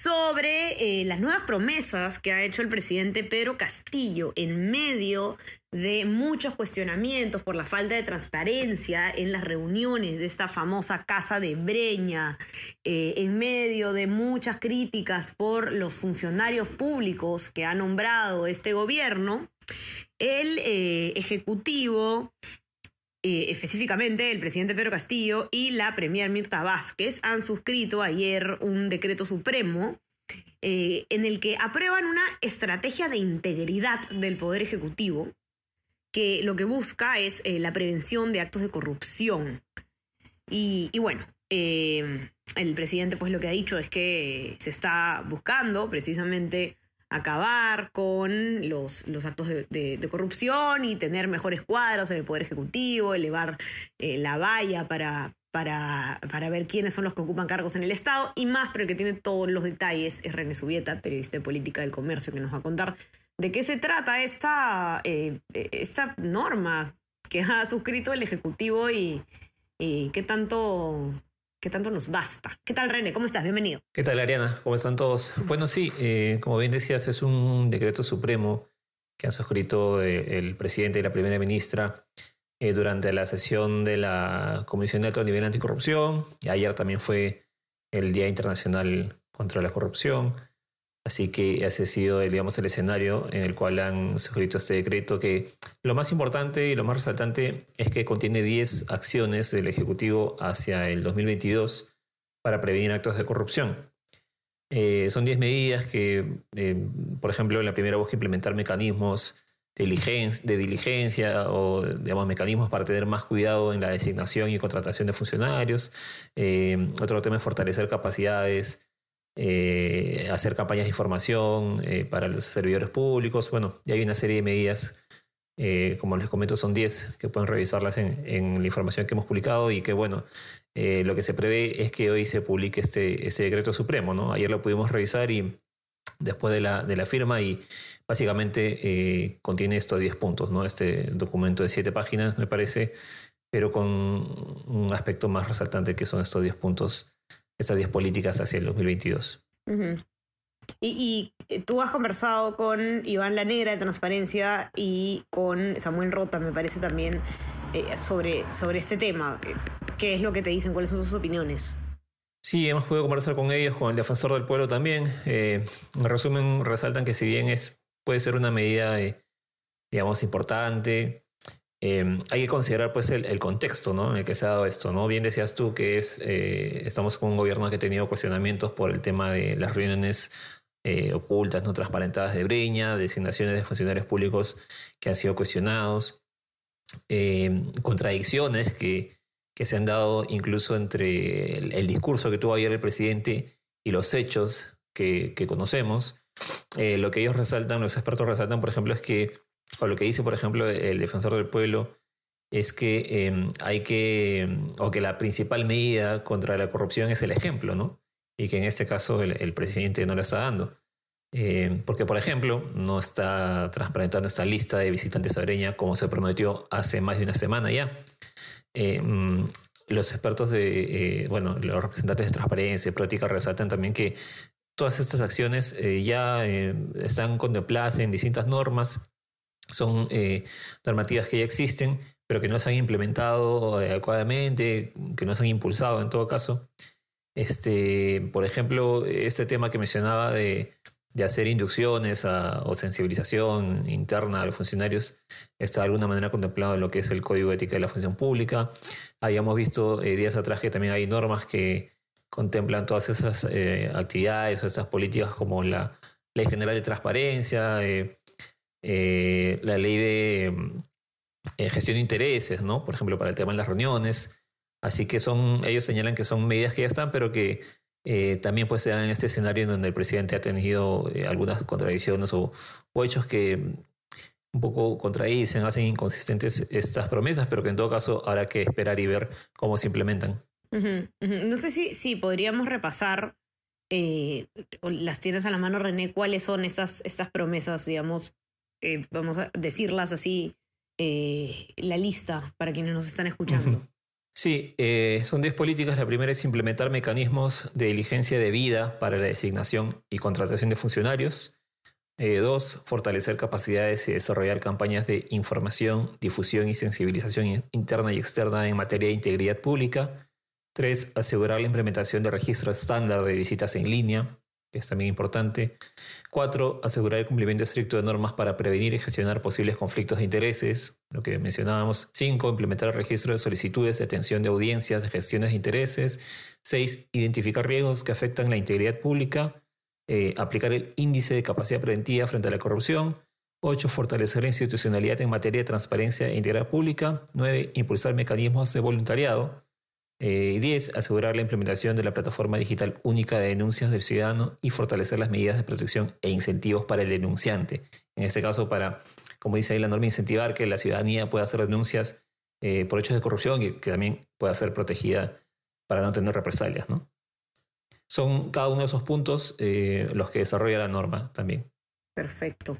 sobre eh, las nuevas promesas que ha hecho el presidente Pedro Castillo en medio de muchos cuestionamientos por la falta de transparencia en las reuniones de esta famosa Casa de Breña, eh, en medio de muchas críticas por los funcionarios públicos que ha nombrado este gobierno, el eh, Ejecutivo eh, específicamente el presidente Pedro Castillo y la premier Mirta Vázquez han suscrito ayer un decreto supremo eh, en el que aprueban una estrategia de integridad del Poder Ejecutivo que lo que busca es eh, la prevención de actos de corrupción. Y, y bueno, el presidente pues lo que ha dicho es que se está buscando precisamente acabar con los, los actos de, corrupción y tener mejores cuadros en el Poder Ejecutivo, elevar eh, la valla para, para, para, ver quiénes son los que ocupan cargos en el Estado. Y más, pero el que tiene todos los detalles es René Subieta, periodista de política del comercio, que nos va a contar de qué se trata esta, eh, esta norma que ha suscrito el Ejecutivo y, y qué tanto ¿Qué tanto nos basta? ¿Qué tal, René? ¿Cómo estás? Bienvenido. ¿Qué tal, Ariana? ¿Cómo están todos? Bueno, sí, eh, como bien decías, es un decreto supremo que han suscrito eh, el presidente y la primera ministra eh, durante la sesión de la Comisión de Alto Nivel Anticorrupción. Y ayer también fue el Día Internacional contra la Corrupción. Así que ese ha sido, digamos, el escenario en el cual han suscrito este decreto que lo más importante y lo más resaltante es que contiene 10 acciones del Ejecutivo hacia el 2022 para prevenir actos de corrupción. Eh, son 10 medidas que, eh, por ejemplo, la primera busca implementar mecanismos de diligencia, de o, digamos, mecanismos para tener más cuidado en la designación y contratación de funcionarios. Eh, otro tema es fortalecer capacidades eh, hacer campañas de información eh, para los servidores públicos. Bueno, y hay una serie de medidas, eh, como les comento, son 10 que pueden revisarlas en, la información que hemos publicado y que, bueno, lo que se prevé es que hoy se publique este, este decreto supremo. ¿no? Ayer lo pudimos revisar y después de la, de la firma y básicamente contiene estos 10 puntos, ¿no? Este documento de 7 páginas, me parece, pero con un aspecto más resaltante que son estos 10 puntos estas 10 políticas hacia el 2022. y, y, tú has conversado con Iván La Negra de Transparencia y con Samuel Rota, me parece también, eh, sobre, sobre este tema. ¿Qué es lo que te dicen? ¿Cuáles son sus opiniones? Sí, hemos podido conversar con ellos, con el defensor del pueblo también. Eh, en resumen, resaltan que si bien es, puede ser una medida, eh, digamos, importante, Em, hay que considerar pues el, contexto ¿no? en el que se ha dado esto. ¿no? Bien decías tú que es, eh, estamos con un gobierno que ha tenido cuestionamientos por el tema de las reuniones eh, ocultas, no transparentadas de Breña, designaciones de funcionarios públicos que han sido cuestionados, em, contradicciones que, que, se han dado incluso entre el, discurso que tuvo ayer el presidente y los hechos que, que conocemos. Eh, lo que ellos resaltan, los expertos resaltan, por ejemplo, es que o lo que dice, por ejemplo, el defensor del pueblo, es que em, hay que, em, o que la principal medida contra la corrupción es el ejemplo, ¿no? Y que en este caso el, presidente no la está dando. Em, porque, por ejemplo, no está transparentando esta lista de visitantes a Breña como se prometió hace más de una semana ya. los expertos de, eh, bueno, los representantes de transparencia y práctica resaltan también que todas estas acciones eh, ya eh, están contempladas en distintas normas son eh, normativas que ya existen, pero que no se han implementado adecuadamente, que no se han impulsado en todo caso. Este, por ejemplo, este tema que mencionaba de, hacer inducciones o sensibilización interna a los funcionarios está de alguna manera contemplado en lo que es el Código de Ética de la Función Pública. Habíamos visto eh, días atrás que también hay normas que contemplan todas esas eh, actividades o esas políticas como la Ley General de Transparencia, eh, la ley de eh, gestión de intereses, ¿no? Por ejemplo, para el tema de las reuniones. Así que son, ellos señalan que son medidas que ya están, pero que eh, también pues se dan en este escenario en donde el presidente ha tenido algunas contradicciones o, hechos que un poco contradicen, hacen inconsistentes estas promesas, pero que en todo caso habrá que esperar y ver cómo se implementan. No sé si, podríamos repasar, eh, las tienes a la mano René, cuáles son esas, estas promesas, digamos, eh, vamos a decirlas así, eh, la lista para quienes nos están escuchando. Sí, son 10 políticas. La primera es implementar mecanismos de diligencia de vida para la designación y contratación de funcionarios. Eh, dos, fortalecer capacidades y desarrollar campañas de información, difusión y sensibilización interna y externa en materia de integridad pública. Tres, asegurar la implementación de registro estándar de visitas en línea, que es también importante. Cuatro, asegurar el cumplimiento estricto de normas para prevenir y gestionar posibles conflictos de intereses, lo que mencionábamos. Cinco, implementar el registro de solicitudes de atención de audiencias de gestiones de intereses. Seis, identificar riesgos que afectan la integridad pública. Eh, aplicar el índice de capacidad preventiva frente a la corrupción. 8. Fortalecer la institucionalidad en materia de transparencia e integridad pública. 9. Impulsar mecanismos de voluntariado. Eh, 10. Asegurar la implementación de la plataforma digital única de denuncias del ciudadano y fortalecer las medidas de protección e incentivos para el denunciante. En este caso, para, como dice ahí la norma, incentivar que la ciudadanía pueda hacer denuncias eh, por hechos de corrupción y que también pueda ser protegida para no tener represalias. ¿no? son cada uno de esos puntos eh, los que desarrolla la norma también. Perfecto,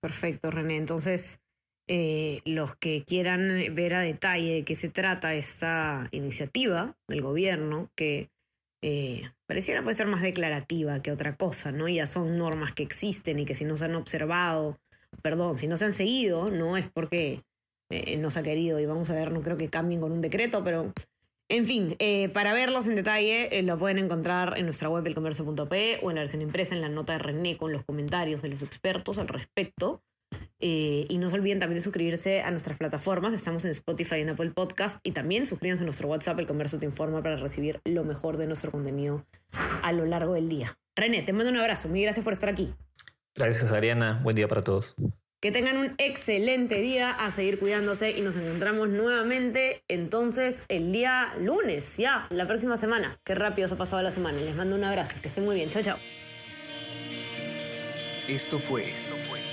perfecto, René. Entonces, eh, los que quieran ver a detalle de qué se trata esta iniciativa del gobierno, que eh, pareciera puede ser más declarativa que otra cosa, ¿no? Ya son normas que existen y que si no se han observado, perdón, si no se han seguido, no es porque no se ha querido y vamos a ver, no creo que cambien con un decreto, pero en fin, eh, para verlos en detalle eh, lo pueden encontrar en nuestra web elcomercio.p o en la versión impresa en la nota de René con los comentarios de los expertos al respecto. Eh, y no se olviden también de suscribirse a nuestras plataformas. Estamos en Spotify y en Apple Podcast. Y también suscríbanse a nuestro WhatsApp, El Comercio Te Informa, para recibir lo mejor de nuestro contenido a lo largo del día. René, te mando un abrazo. Muy gracias por estar aquí. Gracias, Ariana. Buen día para todos. Que tengan un excelente día, a seguir cuidándose y nos encontramos nuevamente entonces el día lunes, ya, la próxima semana. Qué rápido se ha pasado la semana. Les mando un abrazo, que estén muy bien. Chao, chao. Esto fue